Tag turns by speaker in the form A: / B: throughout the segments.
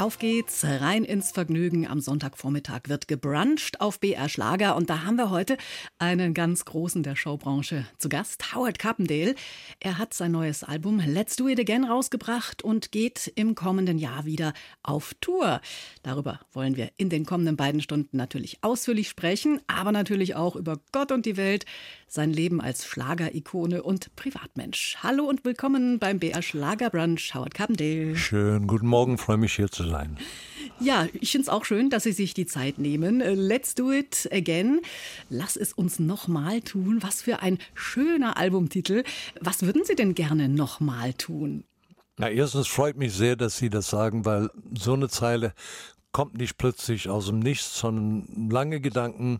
A: Auf geht's, rein ins Vergnügen. Am Sonntagvormittag wird gebruncht auf BR Schlager und da haben wir heute einen ganz großen der Showbranche zu Gast, Howard Carpendale. Er hat sein neues Album Let's Do It Again rausgebracht und geht im kommenden Jahr wieder auf Tour. Darüber wollen wir in den kommenden beiden Stunden natürlich ausführlich sprechen, aber natürlich auch über Gott und die Welt, sein Leben als Schlagerikone und Privatmensch. Hallo und willkommen beim BR Schlagerbrunch, Howard Carpendale.
B: Schön, guten Morgen, freue mich hier zu sein.
A: Ja, ich finde es auch schön, dass Sie sich die Zeit nehmen. Let's do it again. Lass es uns nochmal tun. Was für ein schöner Albumtitel. Was würden Sie denn gerne nochmal tun?
B: Na, erstens freut mich sehr, dass Sie das sagen, weil so eine Zeile kommt nicht plötzlich aus dem Nichts, sondern lange Gedanken,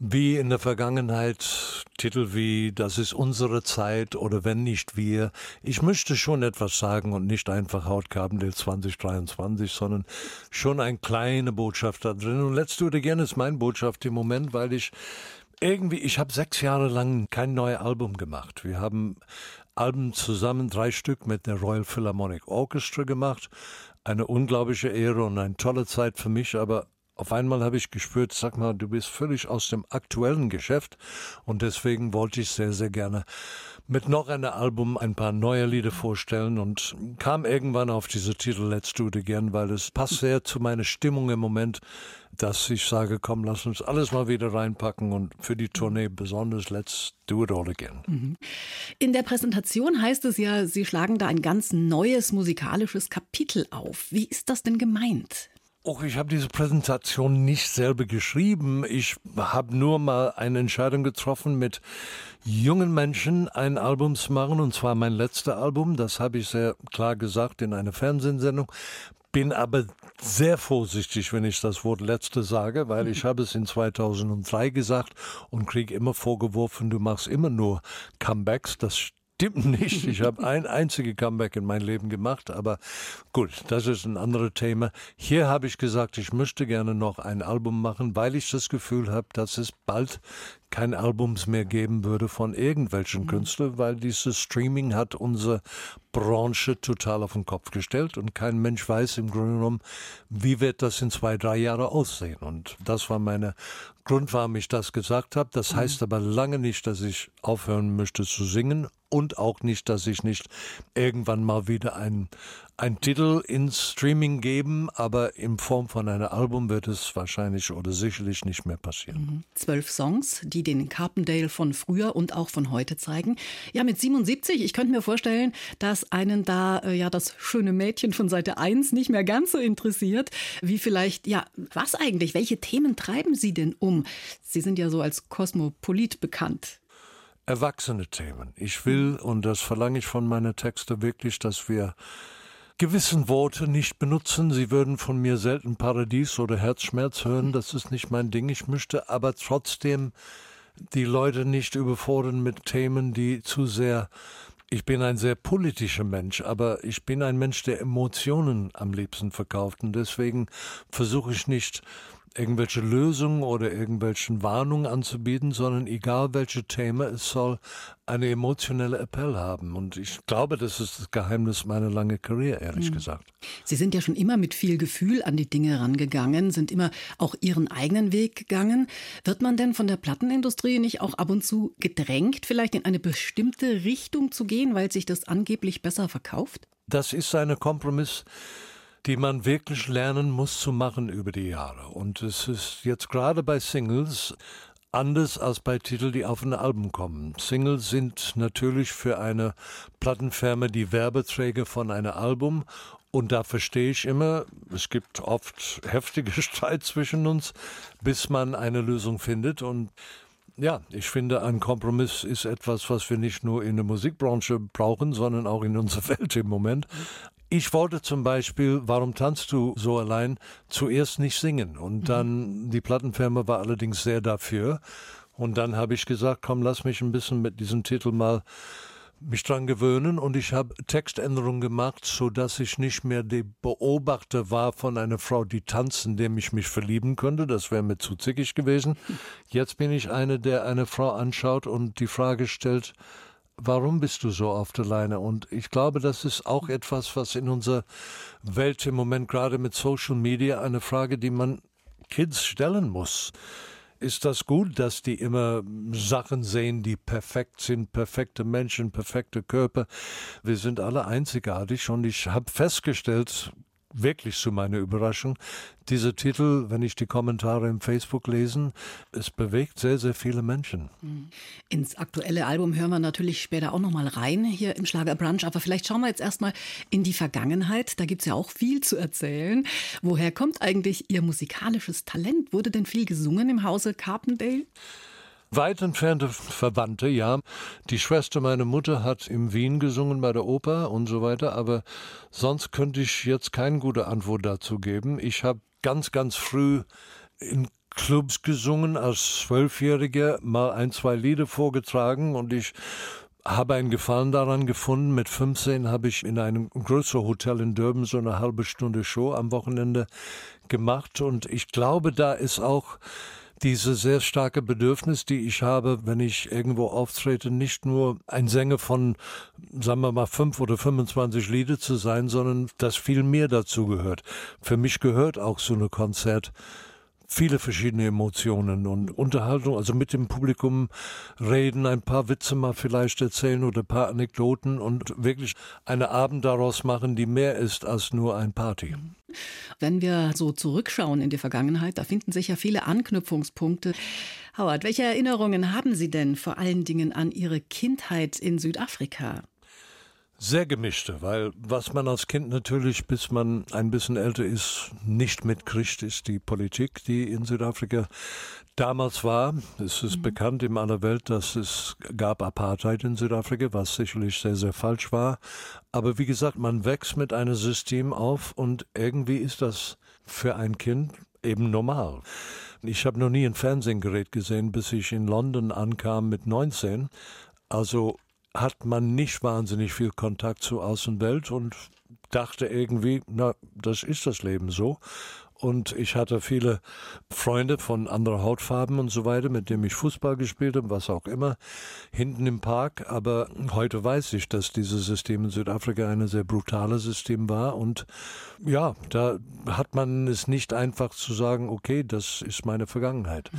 B: wie in der Vergangenheit, Titel wie Das ist unsere Zeit oder Wenn nicht wir. Ich möchte schon etwas sagen und nicht einfach Haut Carpendale 2023, sondern schon eine kleine Botschaft da drin. Und Let's Do It Again ist meine Botschaft im Moment, weil ich irgendwie, ich habe sechs Jahre lang kein neues Album gemacht. Wir haben Alben zusammen, drei Stück mit der Royal Philharmonic Orchestra gemacht. Eine unglaubliche Ehre und eine tolle Zeit für mich, aber auf einmal habe ich gespürt, sag mal, du bist völlig aus dem aktuellen Geschäft und deswegen wollte ich sehr, sehr gerne mit noch einem Album ein paar neue Lieder vorstellen und kam irgendwann auf diese Titel Let's Do It Again, weil es passt sehr zu meiner Stimmung im Moment, dass ich sage, komm, lass uns alles mal wieder reinpacken und für die Tournee besonders Let's Do It All Again.
A: In der Präsentation heißt es ja, Sie schlagen da ein ganz neues musikalisches Kapitel auf. Wie ist das denn gemeint?
B: Och, ich habe diese Präsentation nicht selber geschrieben. Ich habe nur mal eine Entscheidung getroffen, mit jungen Menschen ein Album zu machen, und zwar mein letztes Album. Das habe ich sehr klar gesagt in einer Fernsehsendung. Bin aber sehr vorsichtig, wenn ich das Wort letzte sage, weil ich habe es in 2003 gesagt und kriege immer vorgeworfen, du machst immer nur Comebacks. Das stimmt nicht. Ich habe ein einziges Comeback in mein Leben gemacht, aber gut, das ist ein anderes Thema. Hier habe ich gesagt, ich möchte gerne noch ein Album machen, weil ich das Gefühl habe, dass es bald kein Albums mehr geben würde von irgendwelchen Künstlern, weil dieses Streaming hat unsere Branche total auf den Kopf gestellt und kein Mensch weiß im Grunde genommen, wie wird das in zwei, drei Jahren aussehen. Und das war meine Grund, warum ich das gesagt habe. Das heißt aber lange nicht, dass ich aufhören möchte zu singen und auch nicht, dass ich nicht irgendwann mal wieder ein, ein Titel ins Streaming geben, aber in Form von einem Album wird es wahrscheinlich oder sicherlich nicht mehr passieren.
A: Zwölf Songs, die den Carpendale von früher und auch von heute zeigen. Ja, mit 77, ich könnte mir vorstellen, dass einen da äh, ja das schöne Mädchen von Seite 1 nicht mehr ganz so interessiert, wie vielleicht, ja, was eigentlich? Welche Themen treiben Sie denn um? Sie sind ja so als Kosmopolit bekannt.
B: erwachsene Themen. Ich will, und das verlange ich von meinen Texten wirklich, dass wir gewissen Worte nicht benutzen. Sie würden von mir selten Paradies oder Herzschmerz hören. Das ist nicht mein Ding. Ich möchte aber trotzdem die Leute nicht überfordern mit Themen, die zu sehr ich bin ein sehr politischer Mensch, aber ich bin ein Mensch, der Emotionen am liebsten verkauft. Und deswegen versuche ich nicht, irgendwelche Lösungen oder irgendwelchen Warnungen anzubieten, sondern egal welche Thema, es soll eine emotionelle Appell haben. Und ich glaube, das ist das Geheimnis meiner langen Karriere, ehrlich gesagt.
A: Sie sind ja schon immer mit viel Gefühl an die Dinge rangegangen, sind immer auch Ihren eigenen Weg gegangen. Wird man denn von der Plattenindustrie nicht auch ab und zu gedrängt, vielleicht in eine bestimmte Richtung zu gehen, weil sich das angeblich besser verkauft?
B: Das ist ein Kompromiss, die man wirklich lernen muss zu machen über die Jahre. Und es ist jetzt gerade bei Singles anders als bei Titeln, die auf ein Album kommen. Singles sind natürlich für eine Plattenfirma die Werbeträger von einem Album und da verstehe ich immer, es gibt oft heftige Streit zwischen uns, bis man eine Lösung findet und ja, ich finde, ein Kompromiss ist etwas, was wir nicht nur in der Musikbranche brauchen, sondern auch in unserer Welt im Moment. Ich wollte zum Beispiel, warum tanzt du so allein, zuerst nicht singen. Und dann, die Plattenfirma war allerdings sehr dafür. Und dann habe ich gesagt, komm, lass mich ein bisschen mit diesem Titel mal mich dran gewöhnen und ich habe Textänderungen gemacht, so dass ich nicht mehr der Beobachter war von einer Frau, die tanzen, dem ich mich verlieben könnte. Das wäre mir zu zickig gewesen. Jetzt bin ich eine, der eine Frau anschaut und die Frage stellt, warum bist du so auf der Leine? Und ich glaube, das ist auch etwas, was in unserer Welt im Moment gerade mit Social Media eine Frage, die man Kids stellen muss ist das gut, dass die immer Sachen sehen, die perfekt sind, perfekte Menschen, perfekte Körper. Wir sind alle einzigartig und ich habe festgestellt, wirklich zu meiner Überraschung. Dieser Titel, wenn ich die Kommentare im Facebook lesen, es bewegt sehr, sehr viele Menschen. Mhm.
A: Ins aktuelle Album hören wir natürlich später auch nochmal rein hier im Schlager Brunch. Aber vielleicht schauen wir jetzt erstmal in die Vergangenheit. Da gibt es ja auch viel zu erzählen. Woher kommt eigentlich Ihr musikalisches Talent? Wurde denn viel gesungen im Hause Carpendale?
B: Weit entfernte Verwandte, ja. Die Schwester meiner Mutter hat in Wien gesungen bei der Oper und so weiter, aber sonst könnte ich jetzt keine gute Antwort dazu geben. Ich habe ganz, ganz früh in Clubs gesungen, als Zwölfjähriger mal ein, zwei Lieder vorgetragen und ich habe einen Gefallen daran gefunden. Mit 15 habe ich in einem größeren Hotel in Durban so eine halbe Stunde Show am Wochenende gemacht und ich glaube, da ist auch diese sehr starke Bedürfnis, die ich habe, wenn ich irgendwo auftrete, nicht nur ein Sänger von, sagen wir mal, fünf oder 25 Lieder zu sein, sondern dass viel mehr dazu gehört. Für mich gehört auch so eine Konzert viele verschiedene Emotionen und Unterhaltung, also mit dem Publikum reden, ein paar Witze mal vielleicht erzählen oder ein paar Anekdoten und wirklich eine Abend daraus machen, die mehr ist als nur ein Party.
A: Wenn wir so zurückschauen in die Vergangenheit, da finden sich ja viele Anknüpfungspunkte. Howard, welche Erinnerungen haben Sie denn vor allen Dingen an Ihre Kindheit in Südafrika?
B: Sehr gemischte, weil was man als Kind natürlich, bis man ein bisschen älter ist, nicht mitkriegt, ist die Politik, die in Südafrika damals war. Es ist mhm. bekannt in aller Welt, dass es gab Apartheid in Südafrika, was sicherlich sehr, sehr falsch war. Aber wie gesagt, man wächst mit einem System auf und irgendwie ist das für ein Kind eben normal. Ich habe noch nie ein Fernsehgerät gesehen, bis ich in London ankam mit 19. Also hat man nicht wahnsinnig viel Kontakt zur Außenwelt und dachte irgendwie, na, das ist das Leben so. Und ich hatte viele Freunde von anderen Hautfarben und so weiter, mit denen ich Fußball gespielt habe, was auch immer, hinten im Park. Aber heute weiß ich, dass dieses System in Südafrika ein sehr brutales System war. Und ja, da hat man es nicht einfach zu sagen, okay, das ist meine Vergangenheit. Mhm.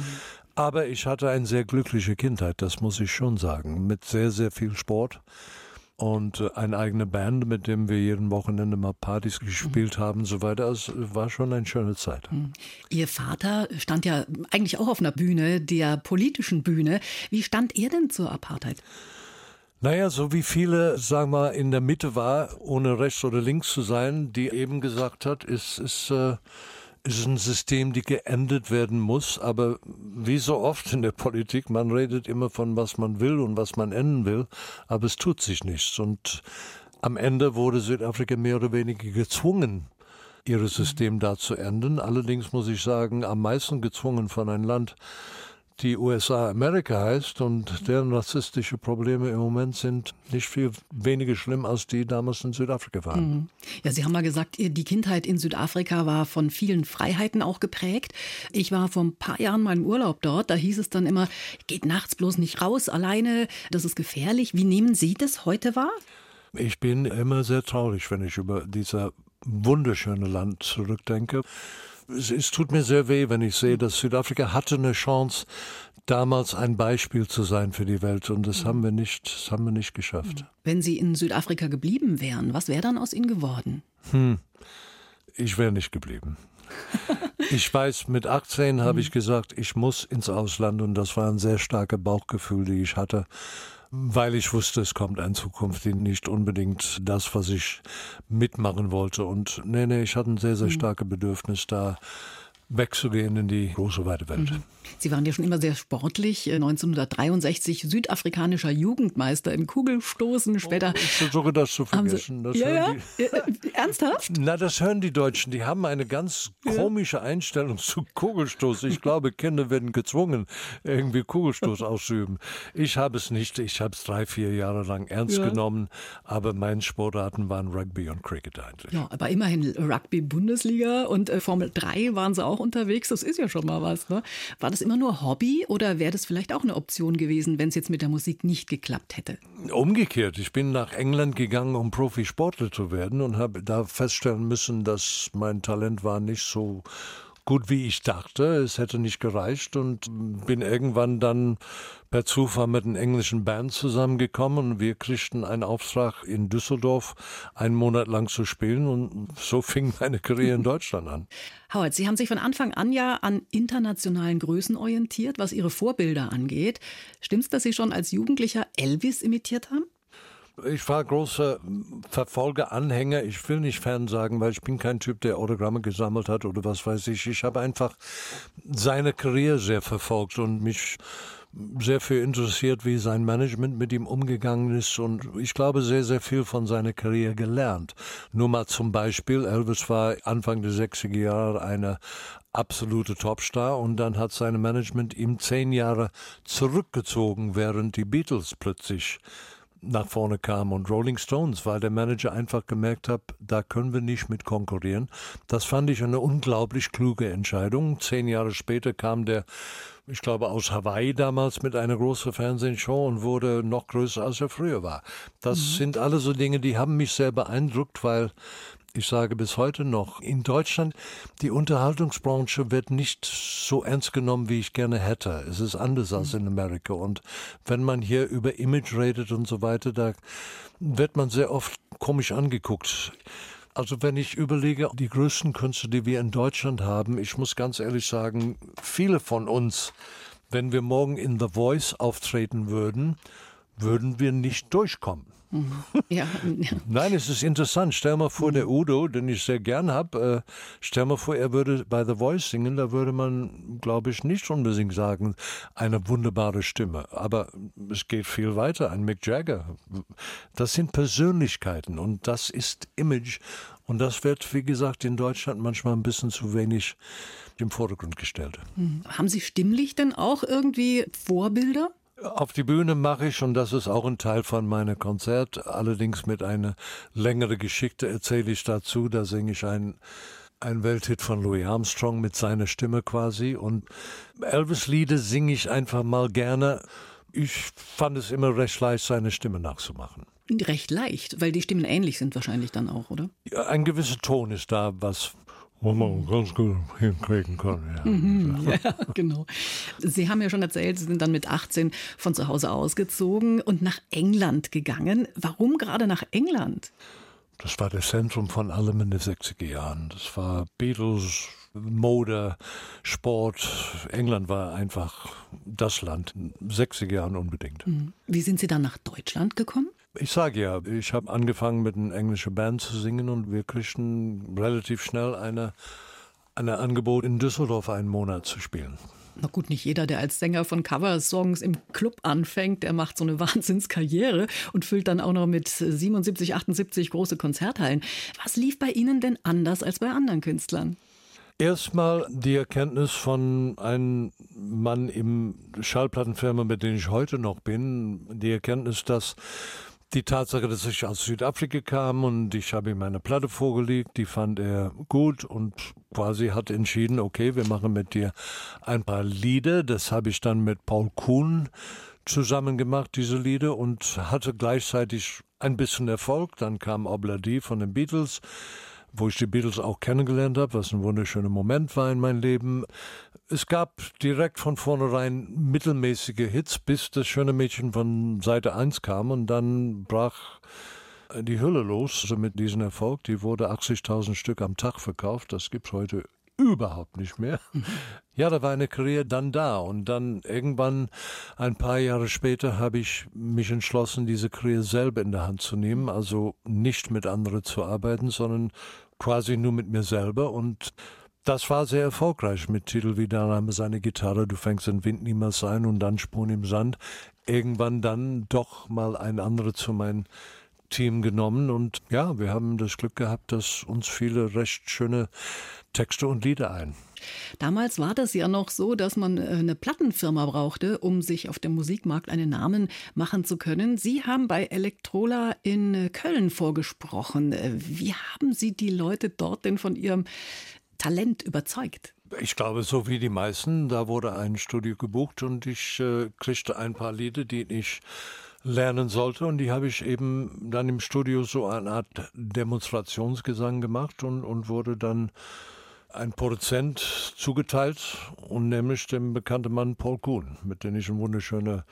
B: Aber ich hatte eine sehr glückliche Kindheit, das muss ich schon sagen, mit sehr, sehr viel Sport und äh, eine eigene Band, mit dem wir jeden Wochenende mal Partys gespielt mhm. haben und so weiter. Es war schon eine schöne Zeit. Mhm.
A: Ihr Vater stand ja eigentlich auch auf einer Bühne, der politischen Bühne. Wie stand er denn zur Apartheid?
B: Naja, so wie viele, sagen wir, in der Mitte war, ohne rechts oder links zu sein, die eben gesagt hat, es ist, äh, ist ein System, die geendet werden muss. Aber wie so oft in der Politik, man redet immer von was man will und was man enden will, aber es tut sich nichts. Und am Ende wurde Südafrika mehr oder weniger gezwungen, ihr System da zu enden. Allerdings muss ich sagen, am meisten gezwungen von einem Land, die USA Amerika heißt und deren rassistische Probleme im Moment sind nicht viel weniger schlimm, als die damals in Südafrika waren. Mhm.
A: Ja, Sie haben mal gesagt, die Kindheit in Südafrika war von vielen Freiheiten auch geprägt. Ich war vor ein paar Jahren mal im Urlaub dort, da hieß es dann immer, geht nachts bloß nicht raus alleine, das ist gefährlich. Wie nehmen Sie das heute wahr?
B: Ich bin immer sehr traurig, wenn ich über dieses wunderschöne Land zurückdenke es, es tut mir sehr weh, wenn ich sehe, dass Südafrika hatte eine Chance, damals ein Beispiel zu sein für die Welt und das haben wir nicht, das haben wir nicht geschafft.
A: Wenn Sie in Südafrika geblieben wären, was wäre dann aus Ihnen geworden?
B: Hm. Ich wäre nicht geblieben. ich weiß, mit 18 habe ich gesagt, ich muss ins Ausland und das war ein sehr starker Bauchgefühl, die ich hatte weil ich wusste, es kommt eine Zukunft, die nicht unbedingt das, was ich mitmachen wollte. Und nee, nee, ich hatte ein sehr, sehr mhm. starkes Bedürfnis da wegzugehen in die große weite Welt.
A: Mhm. Sie waren ja schon immer sehr sportlich. 1963 äh, südafrikanischer Jugendmeister im Kugelstoßen. Später.
B: Oh, ich versuche das zu vergessen.
A: Das ja, ja. Die, äh, Ernsthaft?
B: Na, das hören die Deutschen. Die haben eine ganz komische. Einstellung zu Kugelstoß. Ich glaube, Kinder werden gezwungen, irgendwie Kugelstoß auszuüben. Ich habe es nicht. Ich habe es drei, vier Jahre lang ernst ja. genommen. Aber meine Sportarten waren Rugby und Cricket eigentlich.
A: Ja, aber immerhin Rugby-Bundesliga und äh, Formel 3 waren Sie auch unterwegs. Das ist ja schon mal was. Ne? War das immer nur Hobby oder wäre das vielleicht auch eine Option gewesen, wenn es jetzt mit der Musik nicht geklappt hätte?
B: Umgekehrt. Ich bin nach England gegangen, um Profisportler zu werden und habe da feststellen müssen, dass mein Talent war nicht so gut, wie ich dachte. Es hätte nicht gereicht und bin irgendwann dann per Zufall mit einer englischen Band zusammengekommen wir kriegten einen Auftrag in Düsseldorf einen Monat lang zu spielen und so fing meine Karriere in Deutschland an.
A: Howard, Sie haben sich von Anfang an ja an internationalen Größen orientiert, was Ihre Vorbilder angeht. Stimmt's, dass Sie schon als Jugendlicher Elvis imitiert haben?
B: Ich war großer Verfolger, Anhänger. Ich will nicht Fan sagen, weil ich bin kein Typ, der Autogramme gesammelt hat oder was weiß ich. Ich habe einfach seine Karriere sehr verfolgt und mich sehr viel interessiert, wie sein Management mit ihm umgegangen ist und ich glaube sehr, sehr viel von seiner Karriere gelernt. Nur mal zum Beispiel, Elvis war Anfang der 60er Jahre eine absolute Topstar und dann hat sein Management ihm zehn Jahre zurückgezogen, während die Beatles plötzlich nach vorne kam und Rolling Stones, weil der Manager einfach gemerkt hat, da können wir nicht mit konkurrieren. Das fand ich eine unglaublich kluge Entscheidung. Zehn Jahre später kam der, ich glaube, aus Hawaii damals mit einer großen Fernsehshow und wurde noch größer, als er früher war. Das mhm. sind alle so Dinge, die haben mich sehr beeindruckt, weil ich sage bis heute noch, in Deutschland, die Unterhaltungsbranche wird nicht so ernst genommen, wie ich gerne hätte. Es ist anders als in Amerika. Und wenn man hier über Image redet und so weiter, da wird man sehr oft komisch angeguckt. Also wenn ich überlege, die größten Künstler, die wir in Deutschland haben, ich muss ganz ehrlich sagen, viele von uns, wenn wir morgen in The Voice auftreten würden, würden wir nicht durchkommen. Mhm. Ja. Nein, es ist interessant. Stell mal vor, der Udo, den ich sehr gern habe, äh, stell mal vor, er würde bei The Voice singen, da würde man, glaube ich, nicht unbedingt sagen, eine wunderbare Stimme. Aber es geht viel weiter. Ein Mick Jagger. Das sind Persönlichkeiten und das ist Image. Und das wird, wie gesagt, in Deutschland manchmal ein bisschen zu wenig im Vordergrund gestellt.
A: Mhm. Haben Sie stimmlich denn auch irgendwie Vorbilder?
B: Auf die Bühne mache ich, und das ist auch ein Teil von meinem Konzert, allerdings mit einer längeren Geschichte erzähle ich dazu. Da singe ich ein, ein Welthit von Louis Armstrong mit seiner Stimme quasi. Und Elvis-Lieder singe ich einfach mal gerne. Ich fand es immer recht leicht, seine Stimme nachzumachen.
A: Recht leicht, weil die Stimmen ähnlich sind wahrscheinlich dann auch, oder?
B: Ja, ein gewisser Ton ist da, was wo man ganz gut hinkriegen kann. Ja.
A: Mhm, ja, genau. Sie haben ja schon erzählt, Sie sind dann mit 18 von zu Hause ausgezogen und nach England gegangen. Warum gerade nach England?
B: Das war das Zentrum von allem in den 60er Jahren. Das war Beatles, Mode, Sport. England war einfach das Land. 60er Jahren unbedingt. Mhm.
A: Wie sind Sie dann nach Deutschland gekommen?
B: Ich sage ja, ich habe angefangen mit einer englischen Band zu singen und wir kriegten relativ schnell eine, eine Angebot in Düsseldorf einen Monat zu spielen.
A: Na gut, nicht jeder, der als Sänger von Coversongs im Club anfängt, der macht so eine Wahnsinnskarriere und füllt dann auch noch mit 77, 78 große Konzerthallen. Was lief bei Ihnen denn anders als bei anderen Künstlern?
B: Erstmal die Erkenntnis von einem Mann im Schallplattenfirma, mit dem ich heute noch bin, die Erkenntnis, dass die Tatsache, dass ich aus Südafrika kam und ich habe ihm eine Platte vorgelegt, die fand er gut und quasi hat entschieden, okay, wir machen mit dir ein paar Lieder. Das habe ich dann mit Paul Kuhn zusammen gemacht, diese Lieder, und hatte gleichzeitig ein bisschen Erfolg. Dann kam Obladi von den Beatles wo ich die Beatles auch kennengelernt habe, was ein wunderschöner Moment war in meinem Leben. Es gab direkt von vornherein mittelmäßige Hits, bis das schöne Mädchen von Seite 1 kam und dann brach die Hülle los also mit diesem Erfolg. Die wurde 80.000 Stück am Tag verkauft. Das gibt's heute überhaupt nicht mehr. Ja, da war eine Karriere dann da und dann irgendwann ein paar Jahre später habe ich mich entschlossen, diese Karriere selber in der Hand zu nehmen, also nicht mit anderen zu arbeiten, sondern quasi nur mit mir selber und das war sehr erfolgreich mit Titel wie Da Name seine Gitarre, Du fängst den Wind niemals ein und dann Sprung im Sand. Irgendwann dann doch mal ein anderer zu meinem Team genommen und ja, wir haben das Glück gehabt, dass uns viele recht schöne Texte und Lieder ein.
A: Damals war das ja noch so, dass man äh, eine Plattenfirma brauchte, um sich auf dem Musikmarkt einen Namen machen zu können. Sie haben bei Elektrola in äh, Köln vorgesprochen. Äh, wie haben Sie die Leute dort denn von Ihrem Talent überzeugt?
B: Ich glaube, so wie die meisten, da wurde ein Studio gebucht und ich äh, kriegte ein paar Lieder, die ich lernen sollte und die habe ich eben dann im Studio so eine Art Demonstrationsgesang gemacht und, und wurde dann ein Produzent zugeteilt und nämlich dem bekannten Mann Paul Kuhn, mit dem ich eine wunderschöne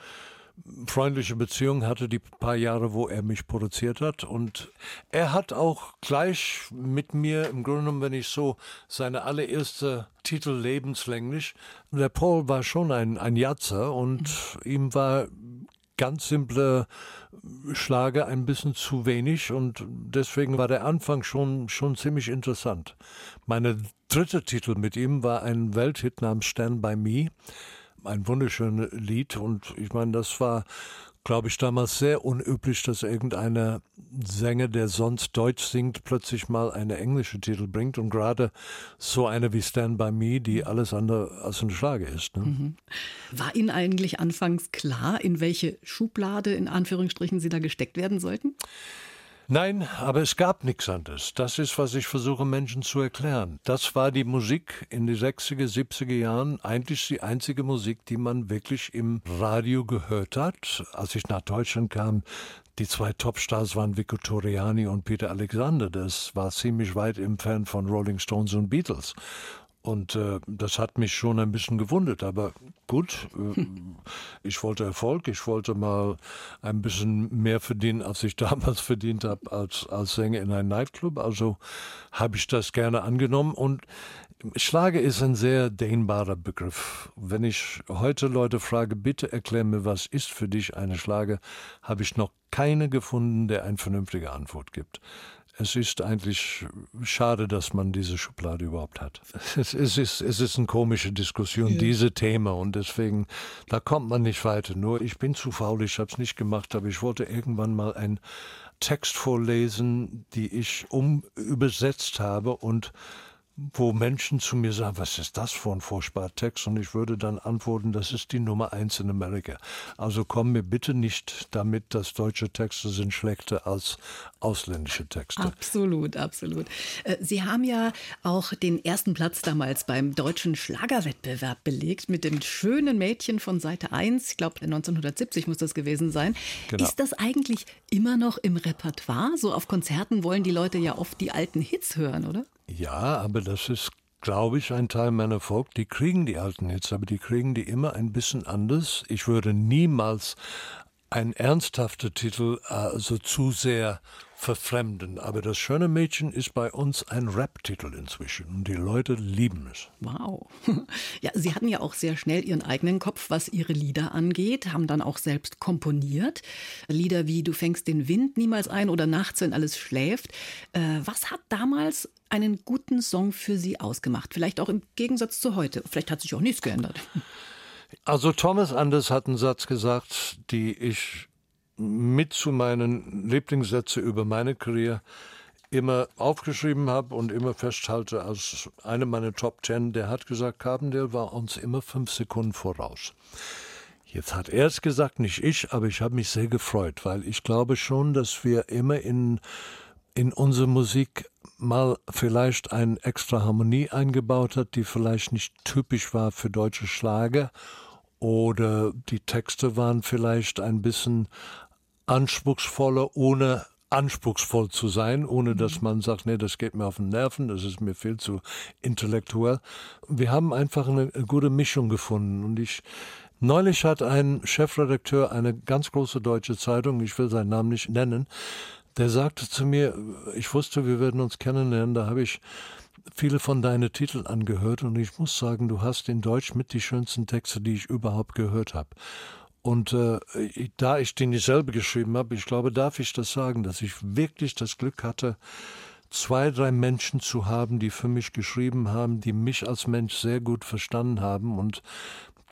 B: freundliche Beziehung hatte, die paar Jahre, wo er mich produziert hat. Und er hat auch gleich mit mir, im Grunde genommen, wenn ich so seine allererste Titel lebenslänglich, der Paul war schon ein, ein Jatzer und mhm. ihm war ganz simple Schlager ein bisschen zu wenig und deswegen war der Anfang schon, schon ziemlich interessant. Meine dritte Titel mit ihm war ein Welthit namens Stand by Me. Ein wunderschönes Lied und ich meine, das war glaube ich, damals sehr unüblich, dass irgendeiner Sänger, der sonst Deutsch singt, plötzlich mal eine englische Titel bringt und gerade so eine wie Stand By Me, die alles andere als eine Schlage ist. Ne? Mhm.
A: War Ihnen eigentlich anfangs klar, in welche Schublade in Anführungsstrichen Sie da gesteckt werden sollten?
B: Nein, aber es gab nichts anderes. Das ist, was ich versuche Menschen zu erklären. Das war die Musik in den 60er, 70er Jahren, eigentlich die einzige Musik, die man wirklich im Radio gehört hat. Als ich nach Deutschland kam, die zwei Topstars waren Vico Toriani und Peter Alexander. Das war ziemlich weit entfernt von Rolling Stones und Beatles. Und äh, das hat mich schon ein bisschen gewundert. Aber gut, äh, ich wollte Erfolg, ich wollte mal ein bisschen mehr verdienen, als ich damals verdient habe als, als Sänger in einem Nightclub. Also habe ich das gerne angenommen. Und Schlager ist ein sehr dehnbarer Begriff. Wenn ich heute Leute frage, bitte erklär mir, was ist für dich eine Schlager, habe ich noch keine gefunden, der eine vernünftige Antwort gibt es ist eigentlich schade, dass man diese Schublade überhaupt hat. Es, es ist, es ist eine komische Diskussion, ja. diese Thema, und deswegen, da kommt man nicht weiter. Nur ich bin zu faul, ich habe es nicht gemacht, aber ich wollte irgendwann mal einen Text vorlesen, die ich umübersetzt habe und wo Menschen zu mir sagen, was ist das für ein Vorspartext? Und ich würde dann antworten, das ist die Nummer eins in Amerika. Also komm mir bitte nicht damit, dass deutsche Texte sind schlechter als ausländische Texte.
A: Absolut, absolut. Äh, Sie haben ja auch den ersten Platz damals beim deutschen Schlagerwettbewerb belegt mit dem schönen Mädchen von Seite 1. Ich glaube, 1970 muss das gewesen sein. Genau. Ist das eigentlich immer noch im Repertoire? So auf Konzerten wollen die Leute ja oft die alten Hits hören, oder?
B: Ja, aber das ist, glaube ich, ein Teil meiner Volk. Die kriegen die alten Hits, aber die kriegen die immer ein bisschen anders. Ich würde niemals ein ernsthafter Titel also zu sehr verfremden. Aber das schöne Mädchen ist bei uns ein Rap-Titel inzwischen und die Leute lieben es.
A: Wow. Ja, Sie hatten ja auch sehr schnell Ihren eigenen Kopf, was Ihre Lieder angeht, haben dann auch selbst komponiert. Lieder wie Du fängst den Wind niemals ein oder Nachts, wenn alles schläft. Äh, was hat damals einen guten Song für Sie ausgemacht? Vielleicht auch im Gegensatz zu heute. Vielleicht hat sich auch nichts geändert.
B: Also Thomas Anders hat einen Satz gesagt, die ich mit zu meinen Lieblingssätze über meine Karriere immer aufgeschrieben habe und immer festhalte als eine meiner Top Ten. Der hat gesagt, Carbondale war uns immer fünf Sekunden voraus. Jetzt hat er es gesagt, nicht ich, aber ich habe mich sehr gefreut, weil ich glaube schon, dass wir immer in, in unsere Musik mal vielleicht eine extra Harmonie eingebaut hat, die vielleicht nicht typisch war für deutsche Schlager oder die Texte waren vielleicht ein bisschen anspruchsvoller, ohne anspruchsvoll zu sein, ohne dass mhm. man sagt, nee, das geht mir auf den Nerven, das ist mir viel zu intellektuell. Wir haben einfach eine gute Mischung gefunden und ich Neulich hat ein Chefredakteur einer ganz große deutsche Zeitung, ich will seinen Namen nicht nennen, der sagte zu mir, ich wusste, wir würden uns kennenlernen, da habe ich viele von deinen Titeln angehört und ich muss sagen, du hast in Deutsch mit die schönsten Texte, die ich überhaupt gehört habe. Und äh, da ich den nicht selber geschrieben habe, ich glaube, darf ich das sagen, dass ich wirklich das Glück hatte, zwei, drei Menschen zu haben, die für mich geschrieben haben, die mich als Mensch sehr gut verstanden haben und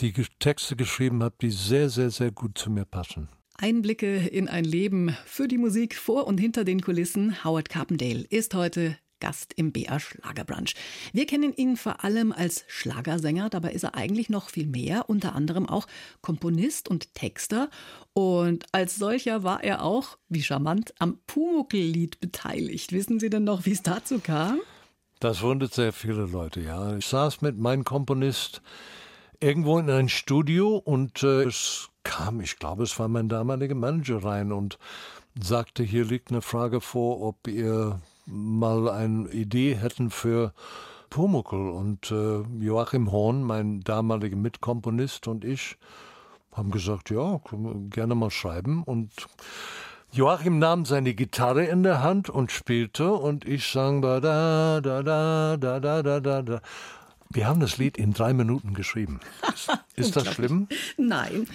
B: die Texte geschrieben haben, die sehr, sehr, sehr gut zu mir passen.
A: Einblicke in ein Leben für die Musik vor und hinter den Kulissen. Howard Carpendale ist heute Gast im BR Schlagerbrunch. Wir kennen ihn vor allem als Schlagersänger, dabei ist er eigentlich noch viel mehr, unter anderem auch Komponist und Texter. Und als solcher war er auch, wie charmant, am Pumuckl-Lied beteiligt. Wissen Sie denn noch, wie es dazu kam?
B: Das wundert sehr viele Leute, ja. Ich saß mit meinem Komponist irgendwo in ein Studio und äh, es kam, ich glaube, es war mein damaliger Manager rein und sagte, hier liegt eine Frage vor, ob ihr mal eine Idee hätten für Pumuckl. Und äh, Joachim Horn, mein damaliger Mitkomponist und ich haben gesagt, ja, gerne mal schreiben. Und Joachim nahm seine Gitarre in der Hand und spielte und ich sang da da da da da da da da. Wir haben das Lied in drei Minuten geschrieben. Ist das schlimm?
A: Nein.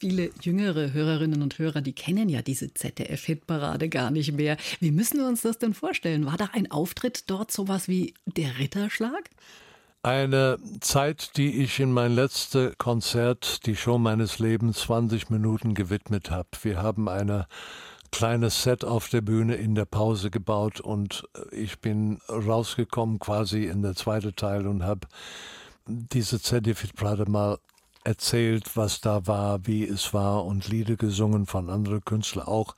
A: Viele jüngere Hörerinnen und Hörer, die kennen ja diese ZDF-Hitparade gar nicht mehr. Wie müssen wir uns das denn vorstellen? War da ein Auftritt dort sowas wie der Ritterschlag?
B: Eine Zeit, die ich in mein letztes Konzert, die Show meines Lebens, 20 Minuten gewidmet habe. Wir haben eine kleines Set auf der Bühne in der Pause gebaut und ich bin rausgekommen quasi in der zweiten Teil und habe diese ZDF-Hitparade mal erzählt, was da war, wie es war und Lieder gesungen von anderen Künstlern auch,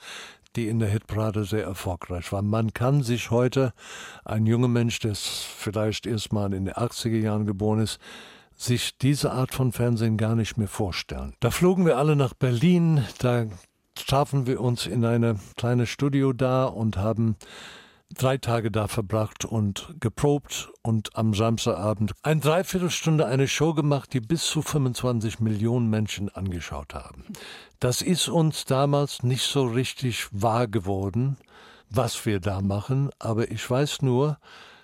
B: die in der Hitparade sehr erfolgreich waren. Man kann sich heute, ein junger Mensch, der vielleicht erst mal in den 80er Jahren geboren ist, sich diese Art von Fernsehen gar nicht mehr vorstellen. Da flogen wir alle nach Berlin, da trafen wir uns in eine kleine Studio da und haben drei Tage da verbracht und geprobt und am Samstagabend ein Dreiviertelstunde eine Show gemacht, die bis zu 25 Millionen Menschen angeschaut haben. Das ist uns damals nicht so richtig wahr geworden, was wir da machen, aber ich weiß nur,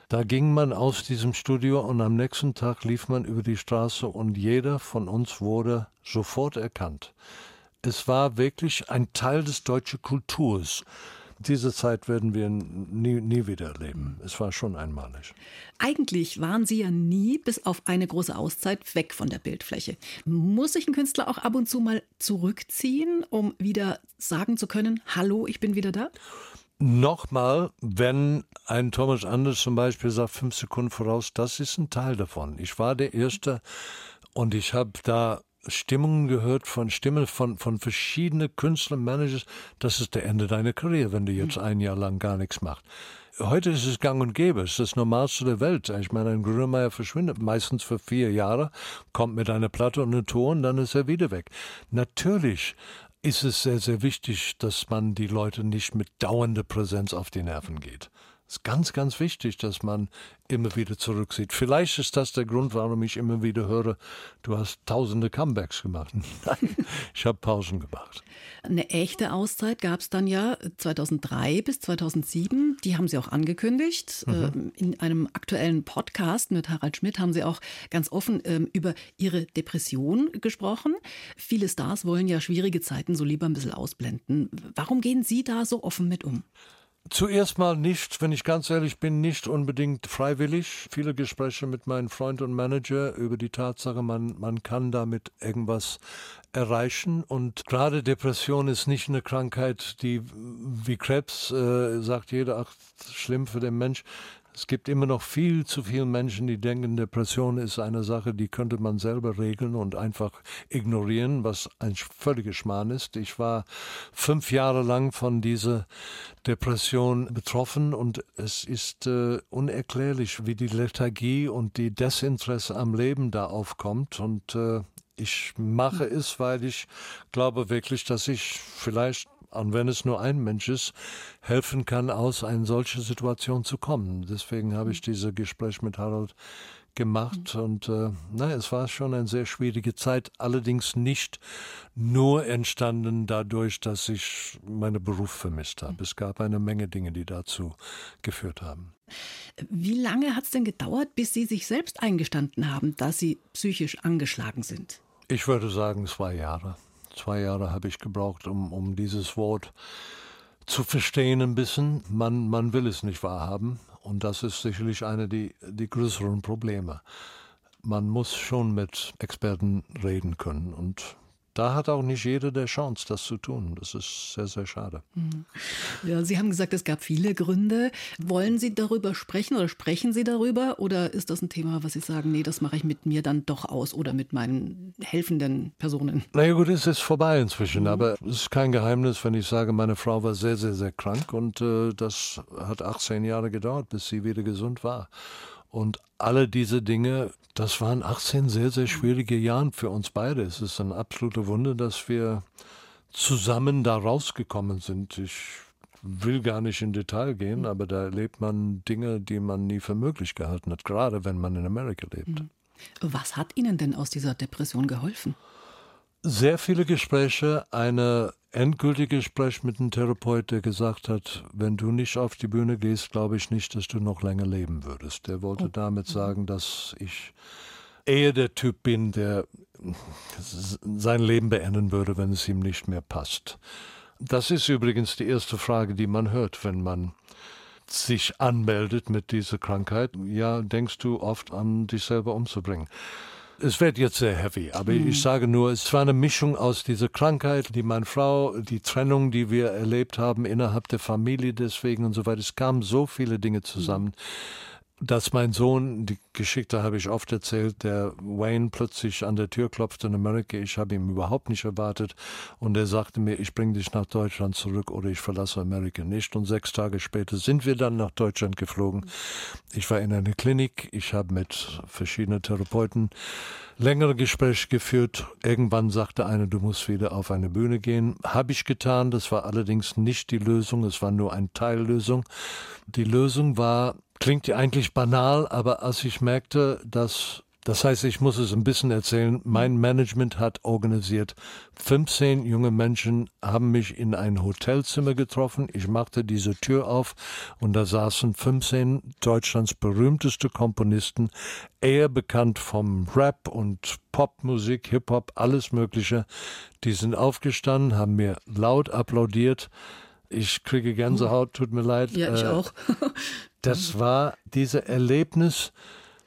B: da ging man aus diesem Studio und am nächsten Tag lief man über die Straße und jeder von uns wurde sofort erkannt. Es war wirklich ein Teil des deutschen Kulturs. Diese Zeit werden wir nie, nie wieder erleben. Es war schon einmalig.
A: Eigentlich waren Sie ja nie, bis auf eine große Auszeit, weg von der Bildfläche. Muss sich ein Künstler auch ab und zu mal zurückziehen, um wieder sagen zu können, hallo, ich bin wieder da?
B: Nochmal, wenn ein Thomas Anders zum Beispiel sagt, fünf Sekunden voraus, das ist ein Teil davon. Ich war der Erste und ich habe da Stimmungen gehört von Stimmen von, von verschiedenen Künstlern, Managers. Das ist der Ende deiner Karriere, wenn du jetzt ein Jahr lang gar nichts machst. Heute ist es gang und gäbe, es ist das Normalste der Welt. Ich meine, ein Grönemeyer verschwindet meistens für vier Jahre, kommt mit einer Platte und einem Ton, dann ist er wieder weg. Natürlich ist es sehr, sehr wichtig, dass man die Leute nicht mit dauernder Präsenz auf die Nerven geht. Es ist ganz, ganz wichtig, dass man immer wieder zurücksieht. Vielleicht ist das der Grund, warum ich immer wieder höre, du hast tausende Comebacks gemacht. Nein, ich habe Pausen gemacht.
A: Eine echte Auszeit gab es dann ja 2003 bis 2007. Die haben Sie auch angekündigt. Mhm. Ähm, in einem aktuellen Podcast mit Harald Schmidt haben Sie auch ganz offen ähm, über Ihre Depression gesprochen. Viele Stars wollen ja schwierige Zeiten so lieber ein bisschen ausblenden. Warum gehen Sie da so offen mit um?
B: Zuerst mal nicht, wenn ich ganz ehrlich bin, nicht unbedingt freiwillig. Viele Gespräche mit meinem Freund und Manager über die Tatsache, man, man kann damit irgendwas erreichen. Und gerade Depression ist nicht eine Krankheit, die wie Krebs, äh, sagt jeder, ach, schlimm für den Mensch. Es gibt immer noch viel zu viele Menschen, die denken, Depression ist eine Sache, die könnte man selber regeln und einfach ignorieren, was ein völliger Schmarrn ist. Ich war fünf Jahre lang von dieser Depression betroffen und es ist äh, unerklärlich, wie die Lethargie und die Desinteresse am Leben da aufkommt und äh, ich mache es, weil ich glaube wirklich, dass ich vielleicht und wenn es nur ein Mensch ist, helfen kann, aus einer solchen Situation zu kommen. Deswegen habe ich dieses Gespräch mit Harold gemacht mhm. und äh, na, es war schon eine sehr schwierige Zeit, allerdings nicht nur entstanden dadurch, dass ich meinen Beruf vermisst habe. Es gab eine Menge Dinge, die dazu geführt haben.
A: Wie lange hat es denn gedauert, bis Sie sich selbst eingestanden haben, dass Sie psychisch angeschlagen sind?
B: Ich würde sagen zwei Jahre. Zwei Jahre habe ich gebraucht, um, um dieses Wort zu verstehen ein bisschen. Man, man will es nicht wahrhaben. Und das ist sicherlich eine der die größeren Probleme. Man muss schon mit Experten reden können. Und da hat auch nicht jeder der Chance, das zu tun. Das ist sehr, sehr schade. Mhm.
A: Ja, Sie haben gesagt, es gab viele Gründe. Wollen Sie darüber sprechen oder sprechen Sie darüber? Oder ist das ein Thema, was Sie sagen, nee, das mache ich mit mir dann doch aus oder mit meinen helfenden Personen?
B: Naja gut, es ist vorbei inzwischen. Mhm. Aber es ist kein Geheimnis, wenn ich sage, meine Frau war sehr, sehr, sehr krank. Und äh, das hat 18 Jahre gedauert, bis sie wieder gesund war. Und alle diese Dinge, das waren 18 sehr, sehr schwierige Jahre für uns beide. Es ist ein absoluter Wunder, dass wir zusammen da rausgekommen sind. Ich will gar nicht in Detail gehen, mhm. aber da erlebt man Dinge, die man nie für möglich gehalten hat, gerade wenn man in Amerika lebt. Mhm.
A: Was hat Ihnen denn aus dieser Depression geholfen?
B: Sehr viele Gespräche, eine endgültige Gespräch mit einem Therapeut, der gesagt hat, wenn du nicht auf die Bühne gehst, glaube ich nicht, dass du noch länger leben würdest. Der wollte damit sagen, dass ich eher der Typ bin, der sein Leben beenden würde, wenn es ihm nicht mehr passt. Das ist übrigens die erste Frage, die man hört, wenn man sich anmeldet mit dieser Krankheit. Ja, denkst du oft an dich selber umzubringen? Es wird jetzt sehr heavy, aber mhm. ich sage nur, es war eine Mischung aus dieser Krankheit, die meine Frau, die Trennung, die wir erlebt haben innerhalb der Familie deswegen und so weiter. Es kamen so viele Dinge zusammen. Mhm dass mein Sohn, die Geschichte habe ich oft erzählt, der Wayne plötzlich an der Tür klopfte in Amerika. Ich habe ihn überhaupt nicht erwartet und er sagte mir, ich bringe dich nach Deutschland zurück oder ich verlasse Amerika nicht. Und sechs Tage später sind wir dann nach Deutschland geflogen. Ich war in einer Klinik, ich habe mit verschiedenen Therapeuten längere Gespräche geführt. Irgendwann sagte einer, du musst wieder auf eine Bühne gehen. Habe ich getan. Das war allerdings nicht die Lösung. Es war nur eine Teillösung. Die Lösung war, Klingt ja eigentlich banal, aber als ich merkte, dass das heißt, ich muss es ein bisschen erzählen. Mein Management hat organisiert. 15 junge Menschen haben mich in ein Hotelzimmer getroffen. Ich machte diese Tür auf und da saßen 15 Deutschlands berühmteste Komponisten, eher bekannt vom Rap und Popmusik, Hip-Hop, alles Mögliche. Die sind aufgestanden, haben mir laut applaudiert. Ich kriege Gänsehaut, tut mir leid.
A: Ja, ich äh, auch.
B: das war dieses Erlebnis,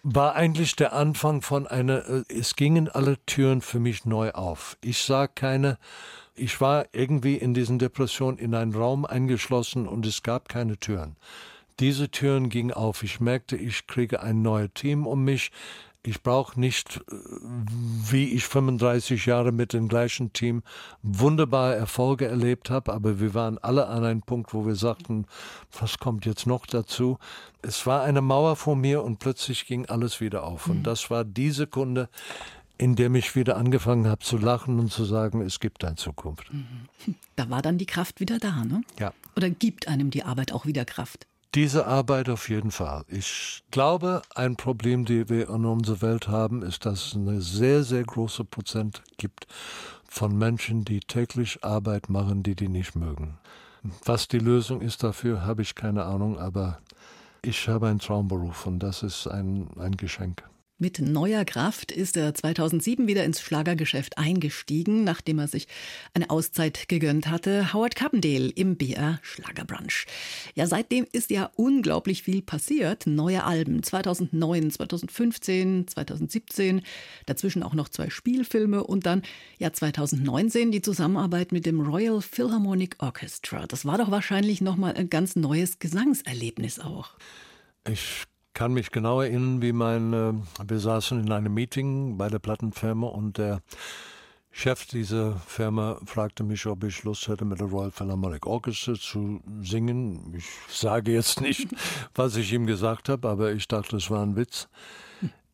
B: war eigentlich der Anfang von einer, äh, es gingen alle Türen für mich neu auf. Ich sah keine, ich war irgendwie in diesen Depressionen in einen Raum eingeschlossen und es gab keine Türen. Diese Türen gingen auf. Ich merkte, ich kriege ein neues Team um mich. Ich brauche nicht, äh, wie ich 35 Jahre mit dem gleichen Team wunderbare Erfolge erlebt habe, aber wir waren alle an einem Punkt, wo wir sagten, was kommt jetzt noch dazu? Es war eine Mauer vor mir und plötzlich ging alles wieder auf. Und mhm. das war die Sekunde, in der ich wieder angefangen habe zu lachen und zu sagen, es gibt eine Zukunft. Mhm.
A: Da war dann die Kraft wieder da, ne?
B: Ja.
A: Oder gibt einem die Arbeit auch wieder Kraft?
B: Diese Arbeit auf jeden Fall. Ich glaube, ein Problem, das wir in unserer Welt haben, ist, dass es eine sehr, sehr große Prozent gibt von Menschen, die täglich Arbeit machen, die die nicht mögen. Was die Lösung ist dafür, habe ich keine Ahnung, aber ich habe einen Traumberuf und das ist ein, ein Geschenk.
A: Mit neuer Kraft ist er 2007 wieder ins Schlagergeschäft eingestiegen, nachdem er sich eine Auszeit gegönnt hatte. Howard Carpendale im BR Schlagerbrunch. Ja, seitdem ist ja unglaublich viel passiert. Neue Alben 2009, 2015, 2017, dazwischen auch noch zwei Spielfilme und dann ja 2019 die Zusammenarbeit mit dem Royal Philharmonic Orchestra. Das war doch wahrscheinlich noch mal ein ganz neues Gesangserlebnis auch.
B: Ich kann mich genau erinnern, wie mein, äh, wir saßen in einem Meeting bei der Plattenfirma und der Chef dieser Firma fragte mich, ob ich Lust hätte, mit der Royal Philharmonic Orchestra zu singen. Ich sage jetzt nicht, was ich ihm gesagt habe, aber ich dachte, es war ein Witz.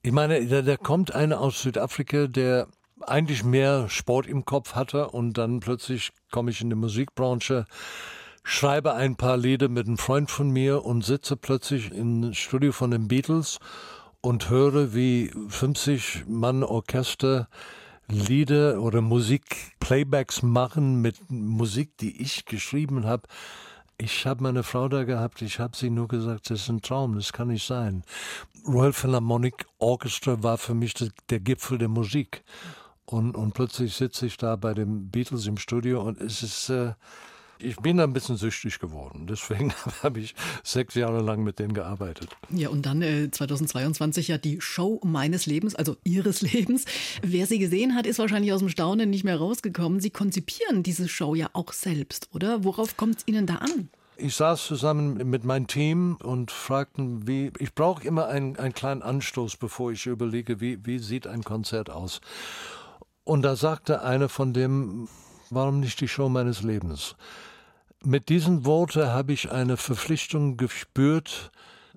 B: Ich meine, da, da kommt einer aus Südafrika, der eigentlich mehr Sport im Kopf hatte und dann plötzlich komme ich in die Musikbranche schreibe ein paar Lieder mit einem Freund von mir und sitze plötzlich im Studio von den Beatles und höre, wie 50 Mann Orchester Lieder oder Musik Playbacks machen mit Musik, die ich geschrieben habe. Ich habe meine Frau da gehabt, ich habe sie nur gesagt, das ist ein Traum, das kann nicht sein. Royal Philharmonic Orchestra war für mich der Gipfel der Musik. Und, und plötzlich sitze ich da bei den Beatles im Studio und es ist, äh, Ich bin ein bisschen süchtig geworden. Deswegen habe ich sechs Jahre lang mit denen gearbeitet.
A: Ja, und dann äh, 2022 ja die Show meines Lebens, also Ihres Lebens. Wer sie gesehen hat, ist wahrscheinlich aus dem Staunen nicht mehr rausgekommen. Sie konzipieren diese Show ja auch selbst, oder? Worauf kommt es Ihnen da an?
B: Ich saß zusammen mit meinem Team und fragten, wie, ich brauche immer einen, einen kleinen Anstoß, bevor ich überlege, wie, wie sieht ein Konzert aus. Und da sagte einer von dem, warum nicht die Show meines Lebens? Mit diesen Worten habe ich eine Verpflichtung gespürt,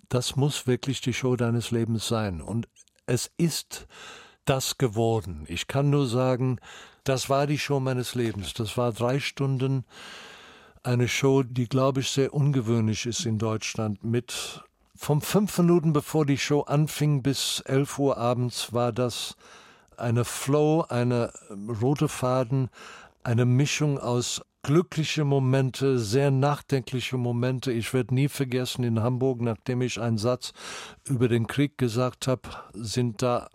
B: das muss wirklich die Show deines Lebens sein. Und es ist das geworden. Ich kann nur sagen, das war die Show meines Lebens. Das war drei Stunden eine Show, die, glaube ich, sehr ungewöhnlich ist in Deutschland. Mit vom fünf Minuten bevor die Show anfing bis elf Uhr abends war das eine Flow, eine rote Faden, eine Mischung aus glückliche Momente, sehr nachdenkliche Momente. Ich werde nie vergessen, in Hamburg, nachdem ich einen Satz über den Krieg gesagt habe, sind da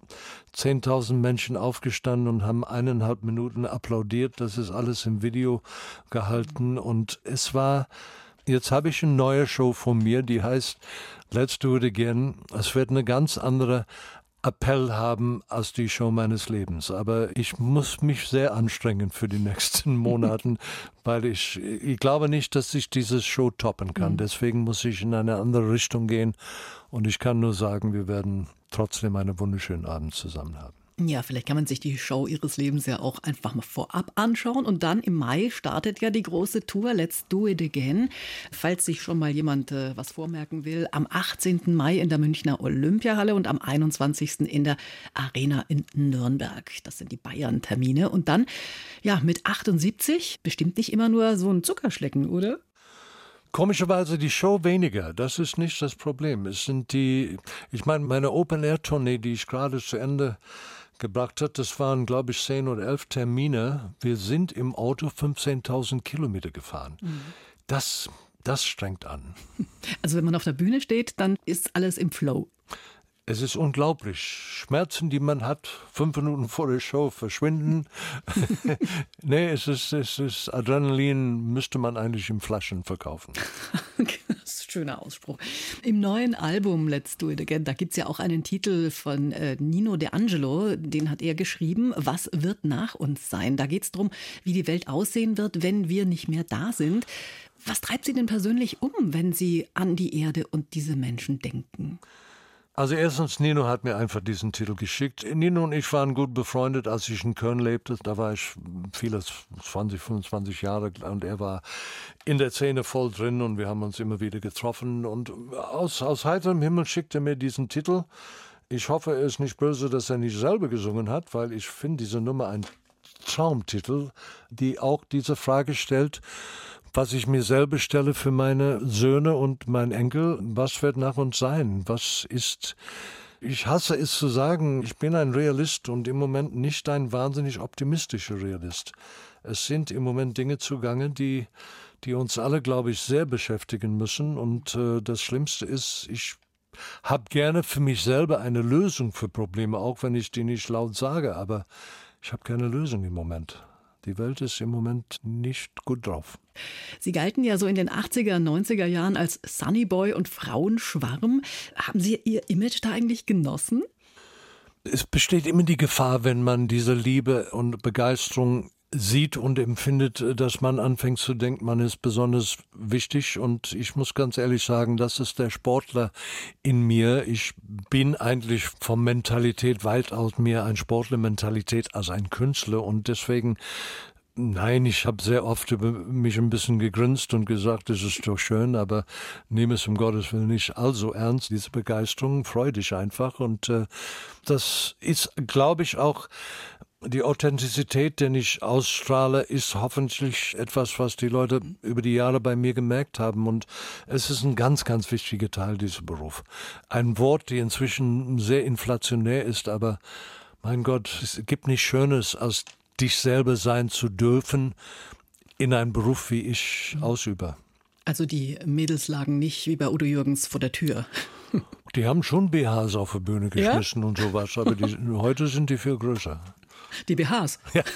B: 10.000 Menschen aufgestanden und haben eineinhalb Minuten applaudiert. Das ist alles im Video gehalten und es war, jetzt habe ich eine neue Show von mir, die heißt Let's Do It Again. Es wird eine ganz andere Appell haben als die Show meines Lebens. Aber ich muss mich sehr anstrengen für die nächsten Monaten, weil ich, ich glaube nicht, dass ich dieses Show toppen kann. Mhm. Deswegen muss ich in eine andere Richtung gehen. Und ich kann nur sagen, wir werden trotzdem einen wunderschönen Abend zusammen haben.
A: Ja, vielleicht kann man sich die Show ihres Lebens ja auch einfach mal vorab anschauen. Und dann im Mai startet ja die große Tour Let's Do It Again. Falls sich schon mal jemand äh, was vormerken will, am 18. Mai in der Münchner Olympiahalle und am 21. in der Arena in Nürnberg. Das sind die Bayern-Termine. Und dann, ja, mit 78, bestimmt nicht immer nur so ein Zuckerschlecken, oder?
B: Komischerweise die Show weniger, das ist nicht das Problem. Es sind die, ich meine, meine Open-Air-Tournee, die ich gerade zu Ende gebracht hat, das waren, glaube ich, zehn oder elf Termine. Wir sind im Auto 15.000 Kilometer gefahren. Mhm. Das, das strengt an.
A: Also wenn man auf der Bühne steht, dann ist alles im Flow.
B: Es ist unglaublich. Schmerzen, die man hat, fünf Minuten vor der Show verschwinden. nee, es ist, es ist Adrenalin, müsste man eigentlich in Flaschen verkaufen.
A: das ist ein schöner Ausspruch. Im neuen Album Let's Do It Again, da gibt es ja auch einen Titel von äh, Nino De Angelo, den hat er geschrieben, Was wird nach uns sein? Da geht es darum, wie die Welt aussehen wird, wenn wir nicht mehr da sind. Was treibt Sie denn persönlich um, wenn Sie an die Erde und diese Menschen denken?
B: Also erstens, Nino hat mir einfach diesen Titel geschickt. Nino und ich waren gut befreundet, als ich in Köln lebte. Da war ich viele 20, 25 Jahre und er war in der Szene voll drin und wir haben uns immer wieder getroffen. Und aus, aus heiterem Himmel schickte er mir diesen Titel. Ich hoffe, er ist nicht böse, dass er nicht selber gesungen hat, weil ich finde diese Nummer ein Traumtitel, die auch diese Frage stellt was ich mir selber stelle für meine Söhne und mein Enkel. Was wird nach uns sein? Was ist ich hasse es zu sagen, ich bin ein Realist und im Moment nicht ein wahnsinnig optimistischer Realist. Es sind im Moment Dinge zugange, die, die uns alle, glaube ich, sehr beschäftigen müssen. Und äh, das Schlimmste ist, ich habe gerne für mich selber eine Lösung für Probleme, auch wenn ich die nicht laut sage, aber ich habe keine Lösung im Moment. Die Welt ist im Moment nicht gut drauf.
A: Sie galten ja so in den 80er, 90er Jahren als Sunnyboy und Frauenschwarm. Haben Sie Ihr Image da eigentlich genossen?
B: Es besteht immer die Gefahr, wenn man diese Liebe und Begeisterung sieht und empfindet, dass man anfängt zu denken, man ist besonders wichtig. Und ich muss ganz ehrlich sagen, das ist der Sportler in mir. Ich bin eigentlich vom Mentalität weit aus mehr ein Sportlermentalität als ein Künstler. Und deswegen Nein, ich habe sehr oft über mich ein bisschen gegrinst und gesagt, es ist doch schön, aber nehme es um Gottes Willen nicht allzu ernst. Diese Begeisterung freut dich einfach und äh, das ist, glaube ich, auch die Authentizität, den ich ausstrahle, ist hoffentlich etwas, was die Leute über die Jahre bei mir gemerkt haben. Und es ist ein ganz, ganz wichtiger Teil dieser Beruf. Ein Wort, die inzwischen sehr inflationär ist, aber mein Gott, es gibt nichts Schönes, als dich selber sein zu dürfen in einem Beruf wie ich ausübe.
A: Also die Mädels lagen nicht wie bei Udo Jürgens vor der Tür.
B: Die haben schon BHs auf die Bühne geschmissen ja? und sowas, aber die, heute sind die viel größer.
A: Die BHs.
B: Ja.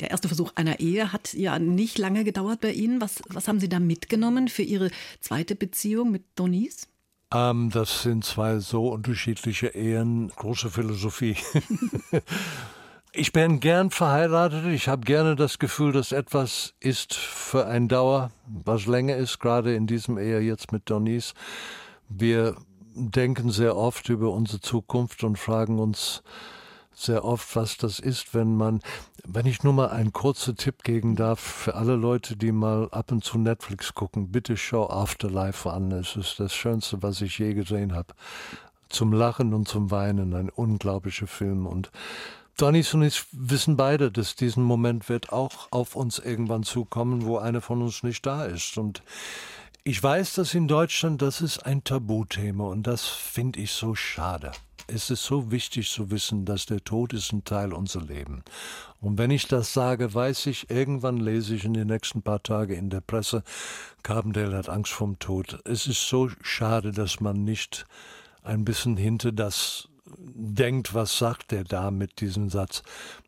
A: Der erste Versuch einer Ehe hat ja nicht lange gedauert bei Ihnen. Was, was haben Sie da mitgenommen für Ihre zweite Beziehung mit Donis?
B: Ähm, das sind zwei so unterschiedliche Ehen. Große Philosophie. ich bin gern verheiratet. Ich habe gerne das Gefühl, dass etwas ist für ein Dauer, was länger ist, gerade in diesem Ehe jetzt mit Donis. Wir denken sehr oft über unsere Zukunft und fragen uns, sehr oft, was das ist, wenn man, wenn ich nur mal einen kurzen Tipp geben darf für alle Leute, die mal ab und zu Netflix gucken, bitte schau Afterlife an. Es ist das Schönste, was ich je gesehen habe. Zum Lachen und zum Weinen, ein unglaublicher Film. Und Donis und ich wissen beide, dass diesen Moment wird auch auf uns irgendwann zukommen, wo einer von uns nicht da ist. Und ich weiß, dass in Deutschland das ist ein Tabuthema und das finde ich so schade es ist so wichtig zu wissen, dass der Tod ist ein Teil unser Leben. Und wenn ich das sage, weiß ich, irgendwann lese ich in den nächsten paar Tagen in der Presse, Carbondale hat Angst vom Tod. Es ist so schade, dass man nicht ein bisschen hinter das denkt, was sagt er da mit diesem Satz.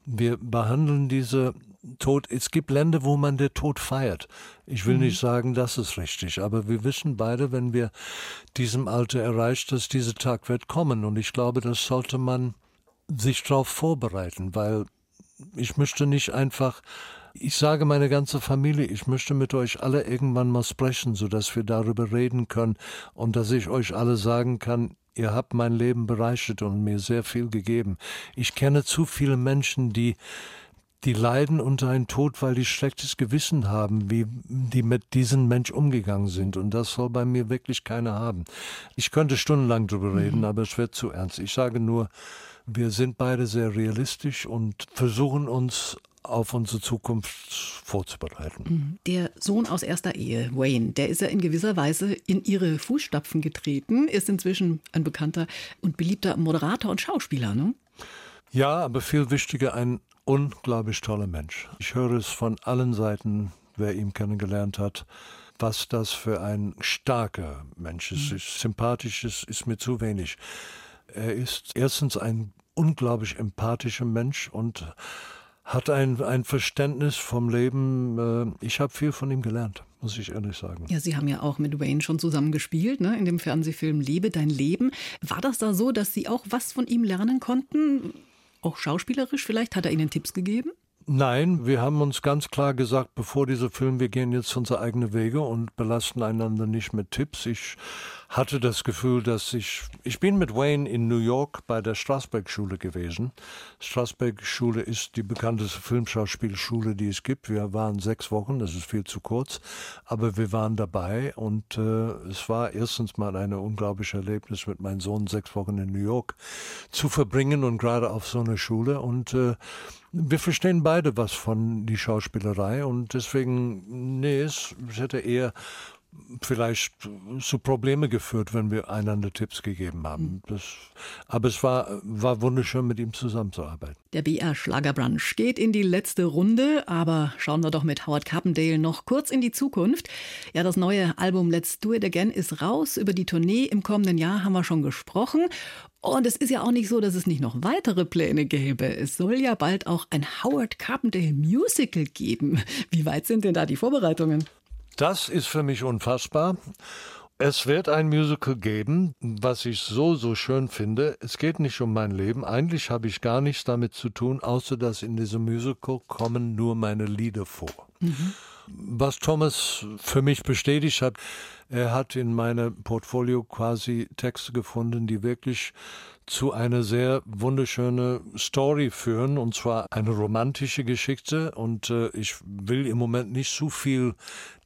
B: Wir behandeln diese Tod, es gibt Länder, wo man der Tod feiert. Ich will mhm. nicht sagen, das ist richtig, aber wir wissen beide, wenn wir diesem Alter erreicht, dass dieser Tag wird kommen. Und ich glaube, das sollte man sich darauf vorbereiten, weil ich möchte nicht einfach, ich sage meine ganze Familie, ich möchte mit euch alle irgendwann mal sprechen, so dass wir darüber reden können und dass ich euch alle sagen kann, ihr habt mein Leben bereichert und mir sehr viel gegeben. Ich kenne zu viele Menschen, die die leiden unter einem Tod, weil die schlechtes Gewissen haben, wie die mit diesem Mensch umgegangen sind. Und das soll bei mir wirklich keiner haben. Ich könnte stundenlang drüber mhm. reden, aber es wird zu ernst. Ich sage nur, wir sind beide sehr realistisch und versuchen uns auf unsere Zukunft vorzubereiten.
A: Mhm. Der Sohn aus erster Ehe, Wayne, der ist ja in gewisser Weise in ihre Fußstapfen getreten, ist inzwischen ein bekannter und beliebter Moderator und Schauspieler, ne?
B: Ja, aber viel wichtiger, ein unglaublich toller Mensch. Ich höre es von allen Seiten, wer ihn kennengelernt hat, was das für ein starker Mensch ist. Mhm. Sympathisch ist, ist mir zu wenig. Er ist erstens ein unglaublich empathischer Mensch und hat ein, ein Verständnis vom Leben. Äh, ich habe viel von ihm gelernt, muss ich ehrlich sagen.
A: Ja, Sie haben ja auch mit Wayne schon zusammen gespielt, ne, in dem Fernsehfilm Lebe dein Leben. War das da so, dass Sie auch was von ihm lernen konnten? Auch schauspielerisch vielleicht? Hat er Ihnen Tipps gegeben?
B: Nein, wir haben uns ganz klar gesagt, bevor dieser Film, wir gehen jetzt unsere eigenen Wege und belasten einander nicht mit Tipps. Ich hatte das Gefühl, dass ich, ich bin mit Wayne in New York bei der Strasberg-Schule gewesen. Strasberg-Schule ist die bekannteste Filmschauspielschule, die es gibt. Wir waren sechs Wochen, das ist viel zu kurz, aber wir waren dabei und äh, es war erstens mal ein unglaubliches Erlebnis, mit meinem Sohn sechs Wochen in New York zu verbringen und gerade auf so einer Schule und äh, wir verstehen beide was von die Schauspielerei und deswegen, nee, es, es hätte eher vielleicht zu Probleme geführt, wenn wir einander Tipps gegeben haben. Hm. Das, aber es war, war wunderschön, mit ihm zusammenzuarbeiten.
A: Der BR Schlagerbrunch geht in die letzte Runde, aber schauen wir doch mit Howard Carpendale noch kurz in die Zukunft. Ja, das neue Album Let's Do It Again ist raus. Über die Tournee im kommenden Jahr haben wir schon gesprochen. Und es ist ja auch nicht so, dass es nicht noch weitere Pläne gäbe. Es soll ja bald auch ein Howard Carpendale Musical geben. Wie weit sind denn da die Vorbereitungen?
B: Das ist für mich unfassbar. Es wird ein Musical geben, was ich so, so schön finde. Es geht nicht um mein Leben. Eigentlich habe ich gar nichts damit zu tun, außer dass in diesem Musical kommen nur meine Lieder vor. Mhm. Was Thomas für mich bestätigt hat, er hat in meinem Portfolio quasi Texte gefunden, die wirklich zu einer sehr wunderschönen Story führen, und zwar eine romantische Geschichte. Und äh, ich will im Moment nicht zu viel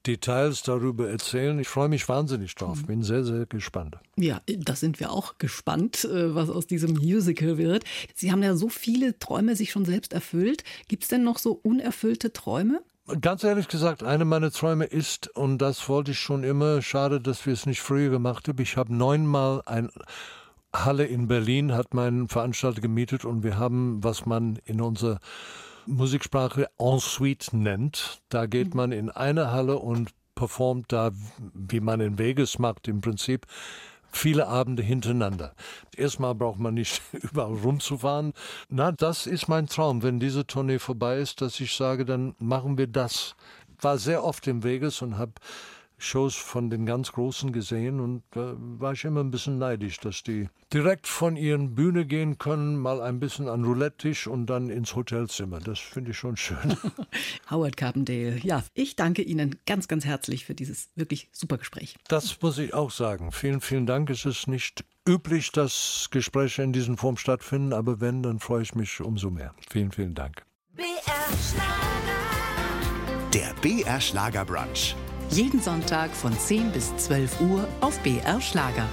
B: Details darüber erzählen. Ich freue mich wahnsinnig drauf. Mhm. Bin sehr, sehr gespannt.
A: Ja, das sind wir auch gespannt, äh, was aus diesem Musical wird. Sie haben ja so viele Träume sich schon selbst erfüllt. Gibt es denn noch so unerfüllte Träume?
B: Ganz ehrlich gesagt, eine meiner Träume ist, und das wollte ich schon immer, schade, dass wir es nicht früher gemacht haben, ich habe neunmal ein Halle in Berlin, hat mein Veranstalter gemietet und wir haben, was man in unserer Musiksprache Ensuite nennt. Da geht mhm. man in eine Halle und performt da, wie man in Vegas macht, im Prinzip viele Abende hintereinander. Erstmal braucht man nicht überall rumzufahren. Na, das ist mein Traum, wenn diese Tournee vorbei ist, dass ich sage, dann machen wir das. War sehr oft im Vegas und habe Shows von den ganz Großen gesehen und da war ich immer ein bisschen neidisch, dass die direkt von ihren Bühne gehen können, mal ein bisschen an Roulette-Tisch und dann ins Hotelzimmer. Das finde ich schon schön.
A: Howard Carpendale, ja, ich danke Ihnen ganz, ganz herzlich für dieses wirklich super Gespräch.
B: Das muss ich auch sagen. Vielen, vielen Dank. Es ist nicht üblich, dass Gespräche in diesem Form stattfinden, aber wenn, dann freue ich mich umso mehr. Vielen, vielen Dank.
C: BR Schlager. Der BR Schlager Brunch.
D: Jeden Sonntag von 10 bis 12 Uhr auf BR Schlager.